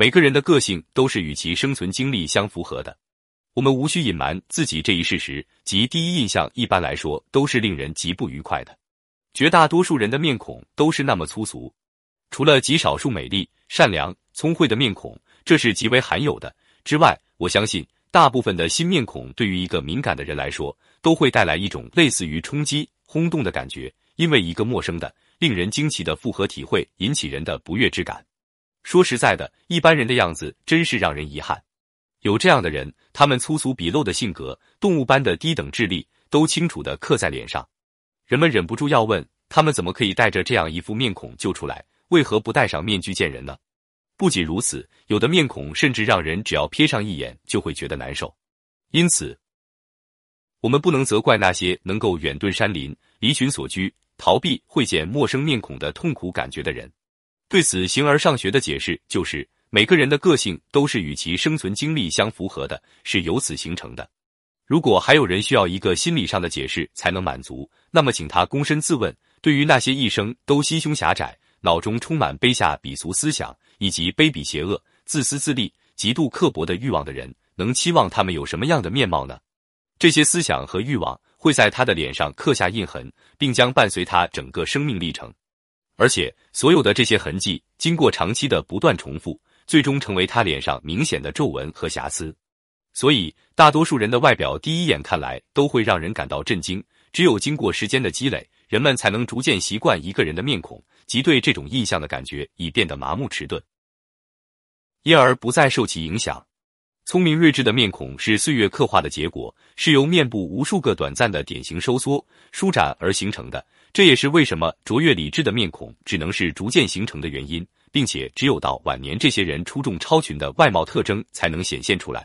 每个人的个性都是与其生存经历相符合的。我们无需隐瞒自己这一事实，即第一印象一般来说都是令人极不愉快的。绝大多数人的面孔都是那么粗俗，除了极少数美丽、善良、聪慧的面孔，这是极为罕有的之外，我相信大部分的新面孔对于一个敏感的人来说，都会带来一种类似于冲击、轰动的感觉，因为一个陌生的、令人惊奇的复合体会引起人的不悦之感。说实在的，一般人的样子真是让人遗憾。有这样的人，他们粗俗鄙陋的性格、动物般的低等智力，都清楚的刻在脸上。人们忍不住要问：他们怎么可以带着这样一副面孔就出来？为何不戴上面具见人呢？不仅如此，有的面孔甚至让人只要瞥上一眼就会觉得难受。因此，我们不能责怪那些能够远遁山林、离群所居、逃避会见陌生面孔的痛苦感觉的人。对此，形而上学的解释就是。每个人的个性都是与其生存经历相符合的，是由此形成的。如果还有人需要一个心理上的解释才能满足，那么请他躬身自问：对于那些一生都心胸狭窄、脑中充满卑下鄙俗思想以及卑鄙邪恶、自私自利、极度刻薄的欲望的人，能期望他们有什么样的面貌呢？这些思想和欲望会在他的脸上刻下印痕，并将伴随他整个生命历程。而且，所有的这些痕迹经过长期的不断重复。最终成为他脸上明显的皱纹和瑕疵，所以大多数人的外表第一眼看来都会让人感到震惊。只有经过时间的积累，人们才能逐渐习惯一个人的面孔及对这种印象的感觉，已变得麻木迟钝，因而不再受其影响。聪明睿智的面孔是岁月刻画的结果，是由面部无数个短暂的典型收缩、舒展而形成的。这也是为什么卓越理智的面孔只能是逐渐形成的原因。并且只有到晚年，这些人出众超群的外貌特征才能显现出来。